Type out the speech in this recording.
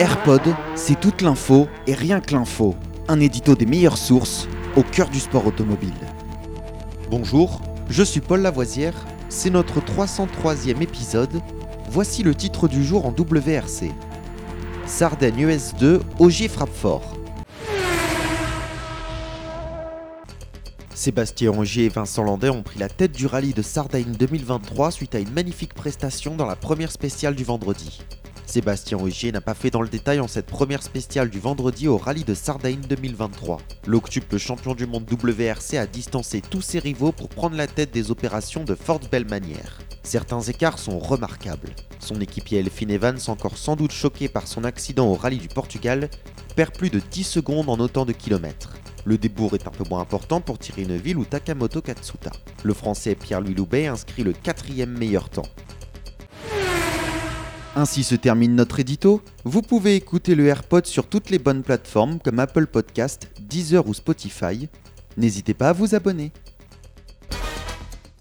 AirPod, c'est toute l'info et rien que l'info. Un édito des meilleures sources au cœur du sport automobile. Bonjour, je suis Paul Lavoisière, c'est notre 303e épisode. Voici le titre du jour en WRC. Sardaigne ES2, Ogier frappe fort. Sébastien Ogier et Vincent Landais ont pris la tête du rallye de Sardaigne 2023 suite à une magnifique prestation dans la première spéciale du vendredi. Sébastien Ogier n'a pas fait dans le détail en cette première spéciale du vendredi au rallye de Sardaigne 2023. L'octuple champion du monde WRC a distancé tous ses rivaux pour prendre la tête des opérations de fort belle manière. Certains écarts sont remarquables. Son équipier Elfin Evans, encore sans doute choqué par son accident au rallye du Portugal, perd plus de 10 secondes en autant de kilomètres. Le débours est un peu moins important pour Thierry Neuville ou Takamoto Katsuta. Le français Pierre-Louis Loubet inscrit le quatrième meilleur temps. Ainsi se termine notre édito. Vous pouvez écouter le AirPod sur toutes les bonnes plateformes comme Apple Podcast, Deezer ou Spotify. N'hésitez pas à vous abonner.